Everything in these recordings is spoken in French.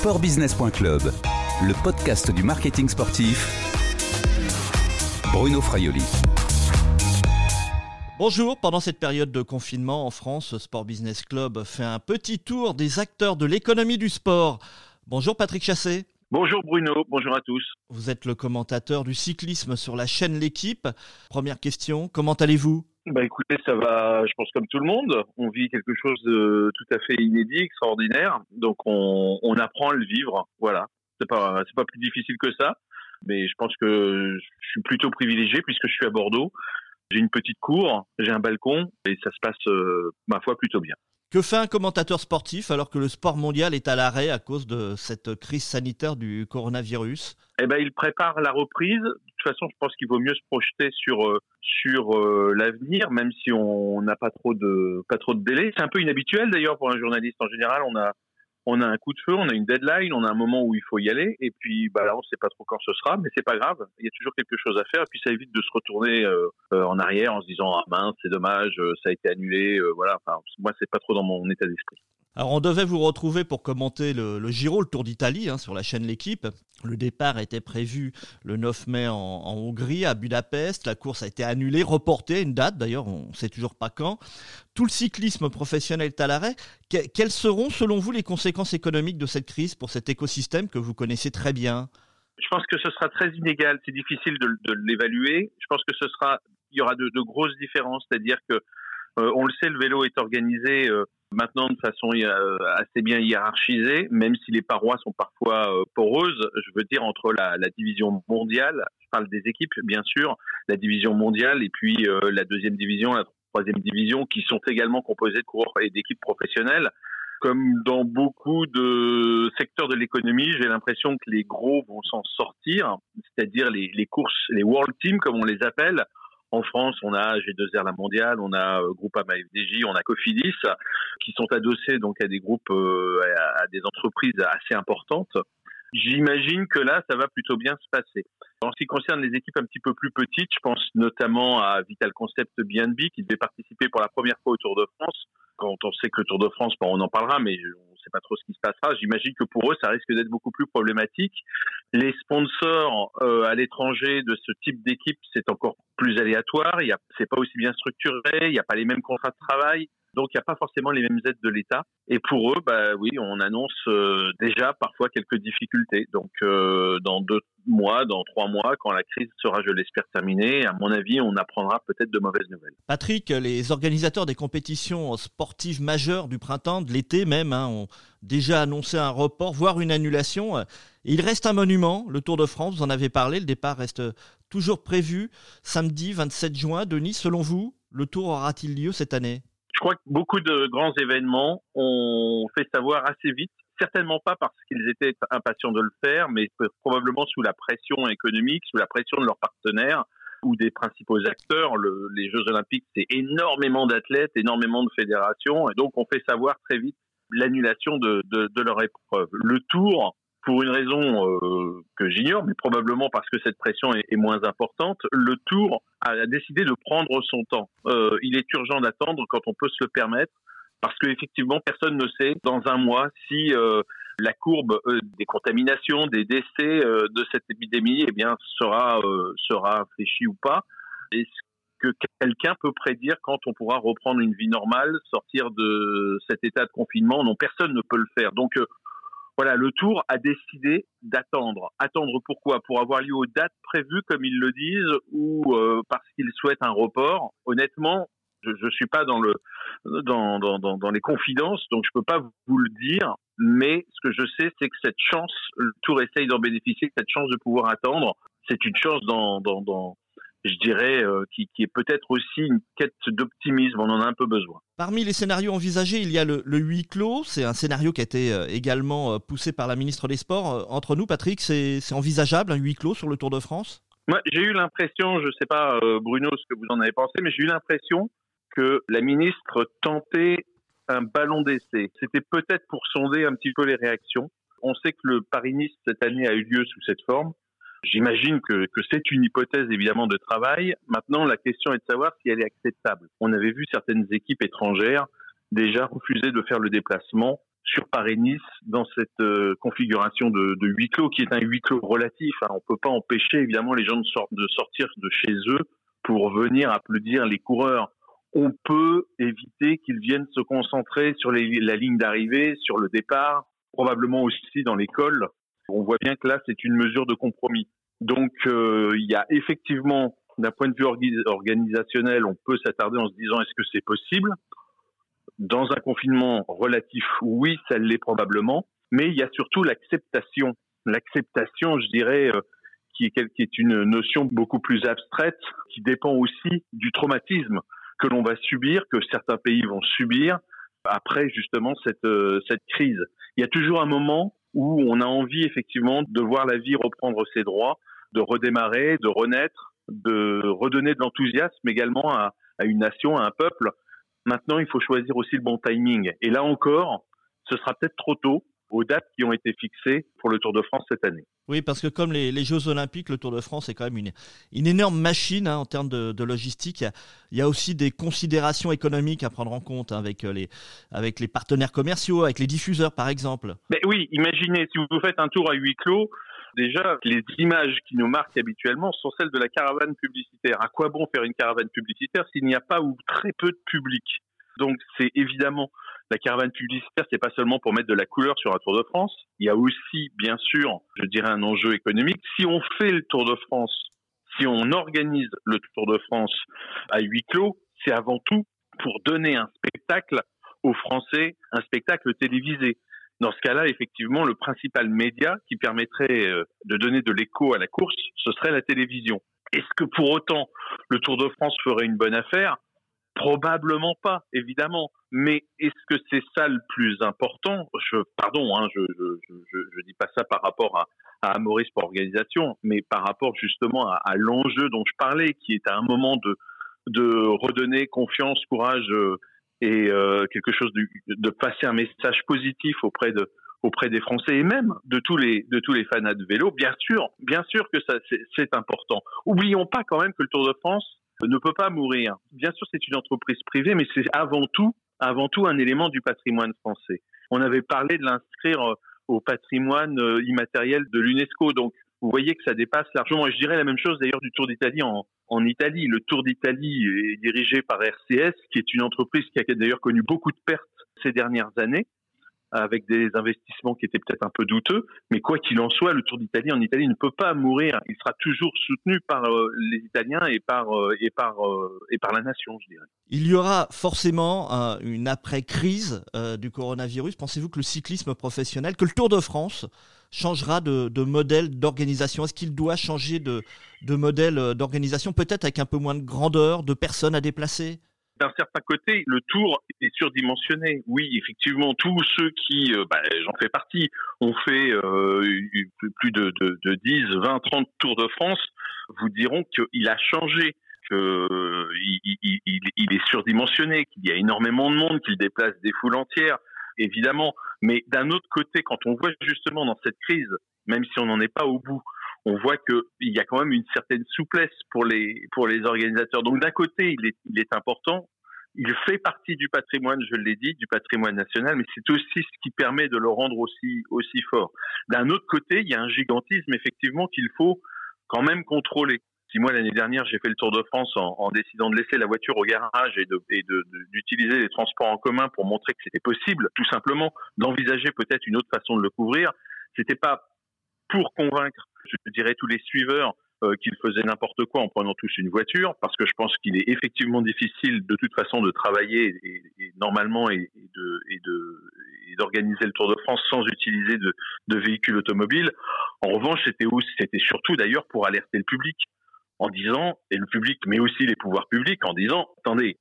Sportbusiness.club, le podcast du marketing sportif. Bruno Fraioli. Bonjour, pendant cette période de confinement en France, Sport Business Club fait un petit tour des acteurs de l'économie du sport. Bonjour Patrick Chassé. Bonjour Bruno, bonjour à tous. Vous êtes le commentateur du cyclisme sur la chaîne L'équipe. Première question, comment allez-vous? Bah écoutez, ça va, je pense comme tout le monde. On vit quelque chose de tout à fait inédit, extraordinaire. Donc on, apprend à le vivre. Voilà, c'est pas c'est pas plus difficile que ça. Mais je pense que je suis plutôt privilégié puisque je suis à Bordeaux. J'ai une petite cour, j'ai un balcon et ça se passe, euh, ma foi, plutôt bien. Que fait un commentateur sportif alors que le sport mondial est à l'arrêt à cause de cette crise sanitaire du coronavirus? Eh ben, il prépare la reprise. De toute façon, je pense qu'il vaut mieux se projeter sur euh, sur euh, l'avenir, même si on n'a pas trop de pas trop de délai. C'est un peu inhabituel d'ailleurs pour un journaliste. En général, on a on a un coup de feu, on a une deadline, on a un moment où il faut y aller, et puis bah là on sait pas trop quand ce sera, mais c'est pas grave, il y a toujours quelque chose à faire, et puis ça évite de se retourner euh, euh, en arrière en se disant ah mince c'est dommage, euh, ça a été annulé, voilà. Enfin moi c'est pas trop dans mon état d'esprit. Alors on devait vous retrouver pour commenter le, Giro, le Tour d'Italie, hein, sur la chaîne L'équipe. Le départ était prévu le 9 mai en, Hongrie, à Budapest. La course a été annulée, reportée, une date d'ailleurs, on ne sait toujours pas quand. Tout le cyclisme professionnel est à l'arrêt. Que, quelles seront selon vous les conséquences économiques de cette crise pour cet écosystème que vous connaissez très bien? Je pense que ce sera très inégal, c'est difficile de, l'évaluer. Je pense que ce sera, il y aura de, de grosses différences, c'est-à-dire que euh, on le sait, le vélo est organisé euh, maintenant de façon euh, assez bien hiérarchisée, même si les parois sont parfois euh, poreuses. Je veux dire entre la, la, division mondiale, je parle des équipes bien sûr, la division mondiale et puis euh, la deuxième division, la troisième division, qui sont également composées de coureurs et d'équipes professionnelles. Comme dans beaucoup de secteurs de l'économie, j'ai l'impression que les gros vont s'en sortir, c'est-à-dire les, les courses, les world teams comme on les appelle, en France, on a G2R la mondiale, on a euh, Groupama FDJ, on a Cofidis, qui sont adossés donc à des groupes, euh, à, des entreprises assez importantes. J'imagine que là, ça va plutôt bien se passer. En ce qui concerne les équipes un petit peu plus petites, je pense notamment à Vital Concept BNB qui devait participer pour la première fois au Tour de France. Quand on sait que le Tour de France, bon, on en parlera, mais sait pas trop ce qui se passera. J'imagine que pour eux, ça risque d'être beaucoup plus problématique. Les sponsors euh, à l'étranger de ce type d'équipe, c'est encore plus aléatoire. Il y a, c'est pas aussi bien structuré. Il n'y a pas les mêmes contrats de travail. Donc, il n'y a pas forcément les mêmes aides de l'État. Et pour eux, bah oui, on annonce euh, déjà parfois quelques difficultés. Donc, euh, dans deux mois, dans trois mois, quand la crise sera, je l'espère, terminée, à mon avis, on apprendra peut-être de mauvaises nouvelles. Patrick, les organisateurs des compétitions sportives majeures du printemps, de l'été même, hein, ont déjà annoncé un report, voire une annulation. Il reste un monument, le Tour de France, vous en avez parlé, le départ reste toujours prévu samedi 27 juin. Denis, selon vous, le Tour aura-t-il lieu cette année? Crois que beaucoup de grands événements ont fait savoir assez vite, certainement pas parce qu'ils étaient impatients de le faire, mais probablement sous la pression économique, sous la pression de leurs partenaires ou des principaux acteurs. Le, les Jeux Olympiques, c'est énormément d'athlètes, énormément de fédérations, et donc on fait savoir très vite l'annulation de, de, leur épreuve. Le Tour, pour une raison euh, j'ignore, mais probablement parce que cette pression est, moins importante, le Tour a décidé de prendre son temps. Euh, il est urgent d'attendre quand on peut se le permettre, parce qu'effectivement, personne ne sait dans un mois si euh, la courbe euh, des contaminations, des décès de cette épidémie, eh bien, sera sera infléchie ou pas. Est-ce que quelqu'un peut prédire quand on pourra reprendre une vie normale, sortir de cet état de confinement? Non, personne ne peut le faire. Donc voilà, le Tour a décidé d'attendre. Attendre pourquoi? Pour avoir lieu aux dates prévues, comme ils le disent, ou euh, parce qu'ils souhaitent un report? Honnêtement, je ne suis pas dans, le, dans, dans, dans, les confidences, donc je peux pas vous le dire. Mais ce que je sais, c'est que cette chance, le Tour essaye d'en bénéficier, cette chance de pouvoir attendre, c'est une chance dans, dans, dans, je dirais, euh, qui, qui, est peut-être aussi une quête d'optimisme. On en a un peu besoin. Parmi les scénarios envisagés, il y a le, le huis clos. C'est un scénario qui a été euh, également euh, poussé par la ministre des Sports. Entre nous, Patrick, c'est envisageable un huis clos sur le Tour de France? Moi, j'ai eu l'impression, je ne sais pas, Bruno, ce que vous en avez pensé, mais j'ai eu l'impression que la ministre tentait un ballon d'essai. C'était peut-être pour sonder un petit peu les réactions. On sait que le Paris-Nice cette année a eu lieu sous cette forme. J'imagine que, que c'est une hypothèse évidemment de travail. Maintenant, la question est de savoir si elle est acceptable. On avait vu certaines équipes étrangères déjà refuser de faire le déplacement sur Paris-Nice dans cette euh, configuration de, de, huis clos qui est un huis clos relatif. Hein. On peut pas empêcher évidemment les gens de, sortir de chez eux pour venir applaudir les coureurs. On peut éviter qu'ils viennent se concentrer sur la ligne d'arrivée, sur le départ, probablement aussi dans l'école. On voit bien que là, c'est une mesure de compromis. Donc, euh, il y a effectivement, d'un point de vue organisationnel, on peut s'attarder en se disant est-ce que c'est possible? Dans un confinement relatif, oui, ça l'est probablement, mais il y a surtout l'acceptation. L'acceptation, je dirais, euh, qui est, une notion beaucoup plus abstraite, qui dépend aussi du traumatisme que l'on va subir, que certains pays vont subir après justement cette, euh, cette crise. Il y a toujours un moment où on a envie effectivement de voir la vie reprendre ses droits, de redémarrer, de renaître, de redonner de l'enthousiasme également à, à une nation, à un peuple. Maintenant, il faut choisir aussi le bon timing. Et là encore, ce sera peut-être trop tôt aux dates qui ont été fixées pour le Tour de France cette année. Oui, parce que comme les, Jeux Olympiques, le Tour de France est quand même une, une énorme machine hein, en termes de, logistique. Il y, a, aussi des considérations économiques à prendre en compte hein, avec, les, avec les partenaires commerciaux, avec les diffuseurs par exemple. Mais oui, imaginez si vous faites un tour à huis clos, déjà les images qui nous marquent habituellement sont celles de la caravane publicitaire. À quoi bon faire une caravane publicitaire s'il n'y a pas ou très peu de public? Donc c'est évidemment la caravane publicitaire, c'est pas seulement pour mettre de la couleur sur un Tour de France. Il y a aussi, bien sûr, je dirais un enjeu économique. Si on fait le Tour de France, si on organise le Tour de France à huis clos, c'est avant tout pour donner un spectacle aux Français, un spectacle télévisé. Dans ce cas-là, effectivement, le principal média qui permettrait euh, de donner de l'écho à la course, ce serait la télévision. Est-ce que pour autant le Tour de France ferait une bonne affaire? Probablement pas, évidemment. Mais est-ce que c'est ça le plus important? Pardon, hein, je, je, dis pas ça par rapport à, Maurice pour organisation, mais par rapport justement à, l'enjeu dont je parlais, qui est à un moment de, redonner confiance, courage euh, et euh, quelque chose de, passer un message positif auprès de auprès des Français et même de tous les de fans de vélo. Bien sûr, bien sûr que c'est important. Oublions pas quand même que le Tour de France ne peut pas mourir. Bien sûr, c'est une entreprise privée, mais c'est avant tout, avant tout un élément du patrimoine français. On avait parlé de l'inscrire euh, au patrimoine euh, immatériel de l'UNESCO. Donc, vous voyez que ça dépasse largement. Et je dirais la même chose d'ailleurs du Tour d'Italie en, en Italie. Le Tour d'Italie est dirigé par RCS, qui est une entreprise qui a d'ailleurs connu beaucoup de pertes ces dernières années avec des investissements qui étaient peut-être un peu douteux, mais quoi qu'il en soit, le Tour d'Italie en Italie ne peut pas mourir. Il sera toujours soutenu par euh, les Italiens et par euh, et par euh, et par la nation, je dirais. Il y aura forcément une après-crise du coronavirus. Pensez-vous que le cyclisme professionnel, que le Tour de France changera de, de modèle d'organisation? Est-ce qu'il doit changer de, de modèle d'organisation, peut-être avec un peu moins de grandeur, de personnes à déplacer? D'un certain côté, le tour est surdimensionné. Oui, effectivement, tous ceux qui, euh, bah, j'en fais partie, ont fait euh, plus de, de, de 10, 20, 30 tours de France, vous diront qu'il a changé, qu'il il, est surdimensionné, qu'il y a énormément de monde, qu'il déplace des foules entières, évidemment. Mais d'un autre côté, quand on voit justement dans cette crise, même si on n'en est pas au bout, on voit qu'il y a quand même une certaine souplesse pour les, pour les organisateurs. Donc d'un côté, il est, il est important, il fait partie du patrimoine, je l'ai dit, du patrimoine national, mais c'est aussi ce qui permet de le rendre aussi, aussi fort. D'un autre côté, il y a un gigantisme effectivement qu'il faut quand même contrôler. Si moi l'année dernière j'ai fait le Tour de France en, en, décidant de laisser la voiture au garage et d'utiliser de, d'utiliser les transports en commun pour montrer que c'était possible, tout simplement d'envisager peut-être une autre façon de le couvrir, c'était pas pour convaincre je dirais, tous les suiveurs euh, qu'ils faisaient n'importe quoi en prenant tous une voiture, parce que je pense qu'il est effectivement difficile de toute façon de travailler normalement et de d'organiser le Tour de France sans utiliser de, de véhicules automobiles. En revanche, c'était c'était surtout d'ailleurs pour alerter le public en disant et le public, mais aussi les pouvoirs publics en disant attendez,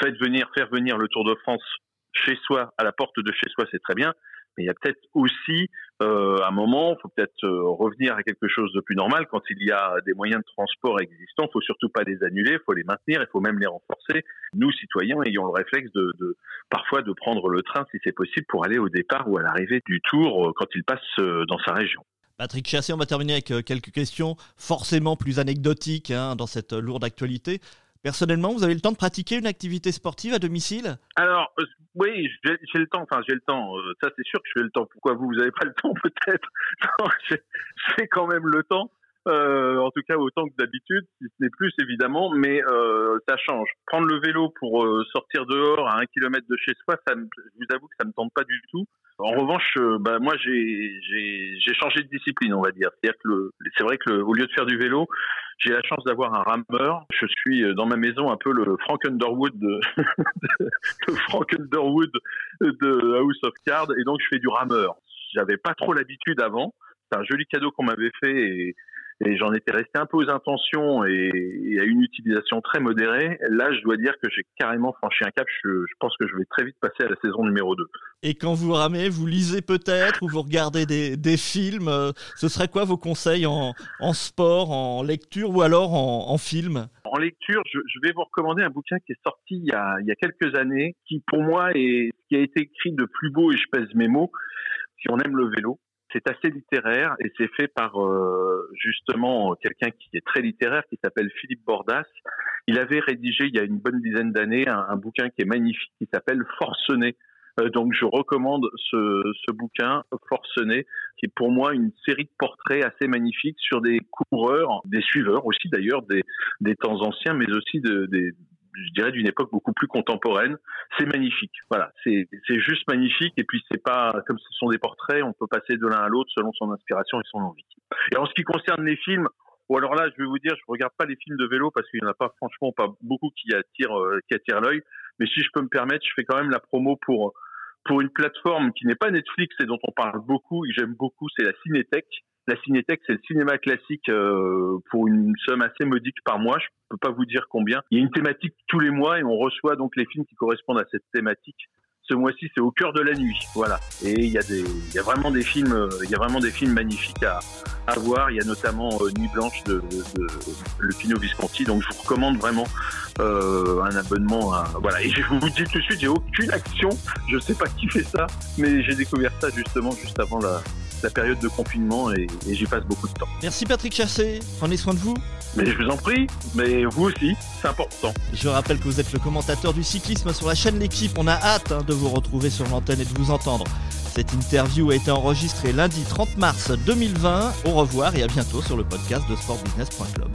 faites venir faire venir le Tour de France chez soi à la porte de chez soi, c'est très bien, mais il y a peut-être aussi euh, un moment, il faut peut-être euh, revenir à quelque chose de plus normal. Quand il y a des moyens de transport existants, il faut surtout pas les annuler, il faut les maintenir, il faut même les renforcer. Nous, citoyens, ayons le réflexe de, parfois de prendre le train, si c'est possible, pour aller au départ ou à l'arrivée du tour euh, quand il passe dans sa région. Patrick Chassé, on va terminer avec quelques questions forcément plus anecdotiques hein, dans cette lourde actualité. Personnellement, vous avez le temps de pratiquer une activité sportive à domicile? Alors, euh, oui, j'ai le temps. Enfin, j'ai le temps. Euh, ça, c'est sûr que j'ai le temps. Pourquoi vous, vous n'avez pas le temps, peut-être? J'ai quand même le temps. Euh, en tout cas autant que d'habitude, si ce n'est plus évidemment, mais euh, ça change. Prendre le vélo pour euh, sortir dehors à un kilomètre de chez soi, ça je vous avoue que ça me tente pas du tout. En revanche, euh, bah, moi j'ai changé de discipline, on va dire. C'est-à-dire que c'est vrai que au lieu de faire du vélo, j'ai la chance d'avoir un rameur. Je suis euh, dans ma maison un peu le Frank Underwood de, le Frank Underwood de House of Cards, et donc je fais du rameur. J'avais pas trop l'habitude avant. C'est un joli cadeau qu'on m'avait fait et et j'en étais resté un peu aux intentions et, à une utilisation très modérée. Là, je dois dire que j'ai carrément franchi un cap. Je, pense que je vais très vite passer à la saison numéro 2. Et quand vous ramez, vous lisez peut-être ou vous regardez des, films. Euh, ce serait quoi vos conseils en, sport, en lecture ou alors en, film? En lecture, je, vais vous recommander un bouquin qui est sorti il y a, il y a quelques années, qui pour moi est ce qui a été écrit de plus beau, et je pèse mes mots, si on aime le vélo c'est assez littéraire et c'est fait par euh, justement quelqu'un qui est très littéraire, qui s'appelle Philippe Bordas. Il avait rédigé il y a une bonne dizaine d'années un, bouquin qui est magnifique, qui s'appelle Forcené. Euh, donc je recommande ce, ce, bouquin Forcené, qui est pour moi une série de portraits assez magnifiques sur des coureurs, des suiveurs aussi d'ailleurs, des, des temps anciens, mais aussi de, des, je dirais d'une époque beaucoup plus contemporaine. C'est magnifique. Voilà, c'est juste magnifique. Et puis c'est pas comme ce sont des portraits, on peut passer de l'un à l'autre selon son inspiration et son envie. Et en ce qui concerne les films, ou alors là, je vais vous dire, je regarde pas les films de vélo parce qu'il n'y en a pas franchement pas beaucoup qui attirent euh, qui attirent l'œil. Mais si je peux me permettre, je fais quand même la promo pour pour une plateforme qui n'est pas Netflix et dont on parle beaucoup et j'aime beaucoup, c'est la Cinétech. La Cinétech, c'est le cinéma classique euh, pour une somme assez modique par mois. Je peux pas vous dire combien. Il y a une thématique tous les mois et on reçoit donc les films qui correspondent à cette thématique. Ce mois-ci, c'est au cœur de la nuit, voilà. Et il y a des, il y a vraiment des films, euh, il y a vraiment des films magnifiques à, à voir. Il y a notamment euh, Nuit blanche de, de, de, le Pino Visconti. Donc je vous recommande vraiment euh, un abonnement. À, voilà. Et je vous dis tout de suite, j'ai aucune action. Je sais pas qui fait ça, mais j'ai découvert ça justement juste avant la, la période de confinement et, j'y passe beaucoup de temps. Merci Patrick Chassé, prenez soin de vous. Mais je vous en prie, mais vous aussi, c'est important. Je rappelle que vous êtes le commentateur du cyclisme sur la chaîne L'équipe. On a hâte hein, de vous retrouver sur l'antenne et de vous entendre. Cette interview a été enregistrée lundi 30 mars 2020. Au revoir et à bientôt sur le podcast de sportbusiness.club.